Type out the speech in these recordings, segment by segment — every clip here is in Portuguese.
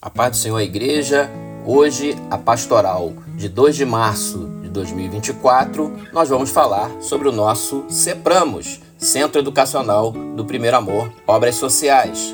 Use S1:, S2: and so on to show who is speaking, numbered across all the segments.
S1: A paz do Senhor, Igreja. Hoje, a pastoral de 2 de março de 2024, nós vamos falar sobre o nosso CEPRAMOS, Centro Educacional do Primeiro Amor, Obras Sociais.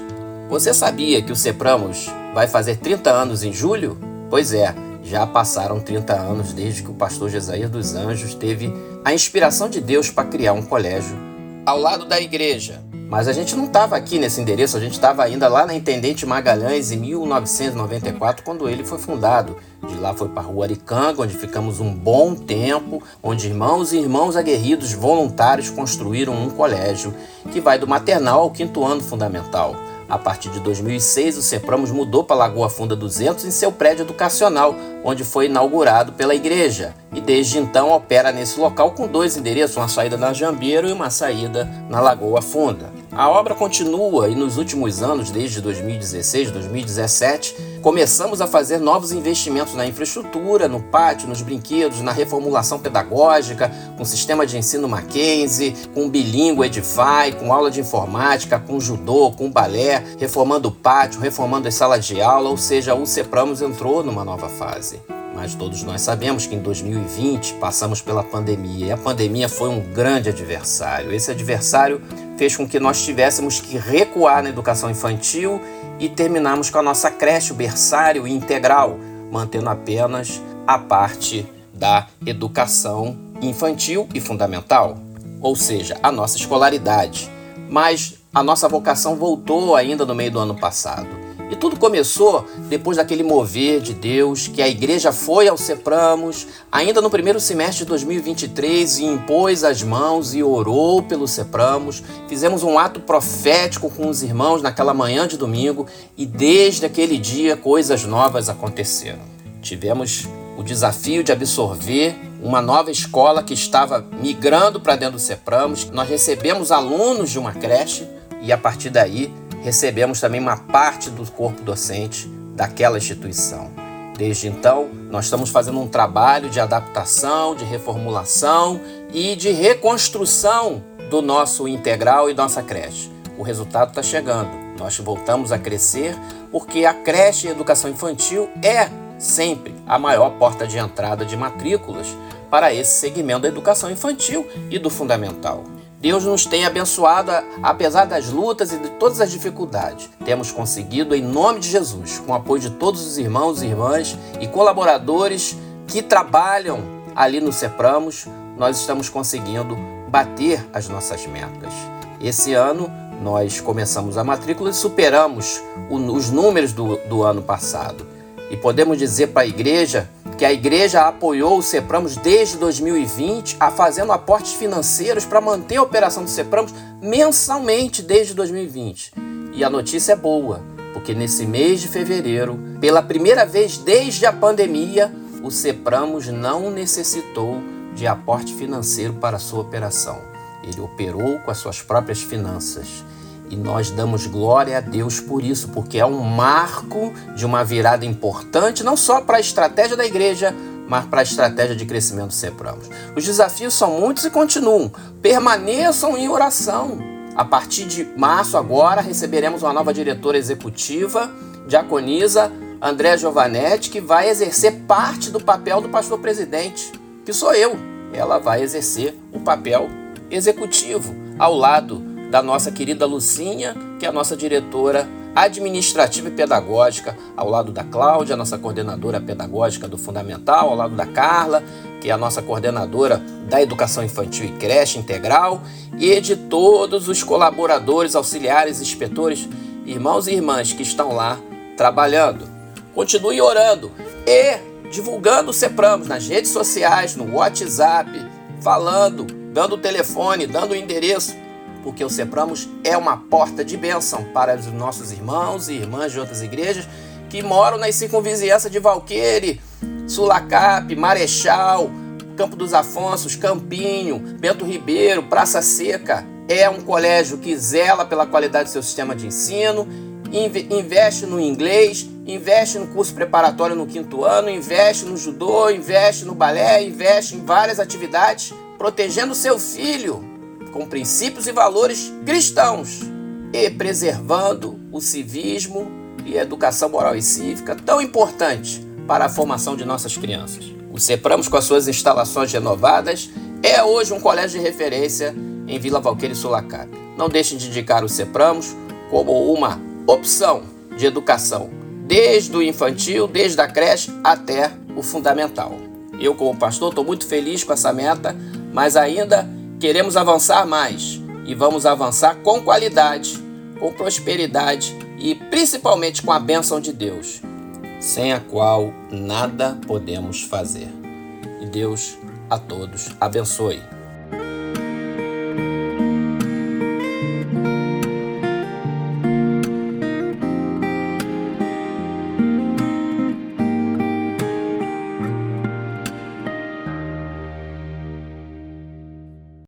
S1: Você sabia que o CEPRAMOS vai fazer 30 anos em julho? Pois é, já passaram 30 anos desde que o pastor Jesaías dos Anjos teve a inspiração de Deus para criar um colégio ao lado da igreja. Mas a gente não estava aqui nesse endereço, a gente estava ainda lá na Intendente Magalhães em 1994, quando ele foi fundado. De lá foi para a Rua Aricanga, onde ficamos um bom tempo, onde irmãos e irmãos aguerridos voluntários construíram um colégio que vai do maternal ao quinto ano fundamental. A partir de 2006, o Sempramos mudou para Lagoa Funda 200 em seu prédio educacional, onde foi inaugurado pela igreja. E desde então opera nesse local com dois endereços, uma saída na Jambeiro e uma saída na Lagoa Funda. A obra continua e nos últimos anos, desde 2016, 2017, começamos a fazer novos investimentos na infraestrutura, no pátio, nos brinquedos, na reformulação pedagógica, com sistema de ensino Mackenzie, com bilíngue Edify, com aula de informática, com judô, com balé, reformando o pátio, reformando as salas de aula, ou seja, o CEPRAMOS entrou numa nova fase. Mas todos nós sabemos que em 2020 passamos pela pandemia e a pandemia foi um grande adversário. Esse adversário fez com que nós tivéssemos que recuar na educação infantil e terminarmos com a nossa creche, o berçário integral, mantendo apenas a parte da educação infantil e fundamental, ou seja, a nossa escolaridade. Mas a nossa vocação voltou ainda no meio do ano passado. E tudo começou depois daquele mover de Deus que a igreja foi ao Sepramos, ainda no primeiro semestre de 2023, e impôs as mãos e orou pelo Sepramos. Fizemos um ato profético com os irmãos naquela manhã de domingo e desde aquele dia coisas novas aconteceram. Tivemos o desafio de absorver uma nova escola que estava migrando para dentro do Sepramos. Nós recebemos alunos de uma creche e a partir daí recebemos também uma parte do corpo docente daquela instituição. Desde então, nós estamos fazendo um trabalho de adaptação, de reformulação e de reconstrução do nosso integral e nossa creche. O resultado está chegando. Nós voltamos a crescer porque a creche e a educação infantil é sempre a maior porta de entrada de matrículas para esse segmento da educação infantil e do fundamental. Deus nos tem abençoado apesar das lutas e de todas as dificuldades. Temos conseguido, em nome de Jesus, com o apoio de todos os irmãos e irmãs e colaboradores que trabalham ali no Sepramos, nós estamos conseguindo bater as nossas metas. Esse ano nós começamos a matrícula e superamos os números do, do ano passado. E podemos dizer para a igreja que a igreja apoiou o Sepramos desde 2020, a fazendo aportes financeiros para manter a operação do Sepramos mensalmente desde 2020. E a notícia é boa, porque nesse mês de fevereiro, pela primeira vez desde a pandemia, o Sepramos não necessitou de aporte financeiro para a sua operação. Ele operou com as suas próprias finanças. E nós damos glória a Deus por isso, porque é um marco de uma virada importante, não só para a estratégia da igreja, mas para a estratégia de crescimento do Sepramos. Os desafios são muitos e continuam. Permaneçam em oração. A partir de março, agora, receberemos uma nova diretora executiva, diaconisa André Giovanetti, que vai exercer parte do papel do pastor presidente, que sou eu. Ela vai exercer o papel executivo ao lado da nossa querida Lucinha, que é a nossa diretora administrativa e pedagógica, ao lado da Cláudia, nossa coordenadora pedagógica do Fundamental, ao lado da Carla, que é a nossa coordenadora da Educação Infantil e Creche Integral, e de todos os colaboradores, auxiliares, inspetores, irmãos e irmãs que estão lá trabalhando. Continue orando e divulgando o Sepramos nas redes sociais, no WhatsApp, falando, dando o telefone, dando o endereço porque o Sepramos é uma porta de bênção para os nossos irmãos e irmãs de outras igrejas que moram nas circunvizinhanças de Valqueire, Sulacap, Marechal, Campo dos Afonsos, Campinho, Bento Ribeiro, Praça Seca. É um colégio que zela pela qualidade do seu sistema de ensino, investe no inglês, investe no curso preparatório no quinto ano, investe no judô, investe no balé, investe em várias atividades, protegendo seu filho com princípios e valores cristãos e preservando o civismo e educação moral e cívica tão importante para a formação de nossas crianças. O Sepramos, com as suas instalações renovadas, é hoje um colégio de referência em Vila Valqueira e Sulacap. Não deixem de indicar o Sepramos como uma opção de educação, desde o infantil, desde a creche até o fundamental. Eu, como pastor, estou muito feliz com essa meta, mas ainda queremos avançar mais e vamos avançar com qualidade, com prosperidade e principalmente com a bênção de Deus, sem a qual nada podemos fazer. E Deus a todos abençoe.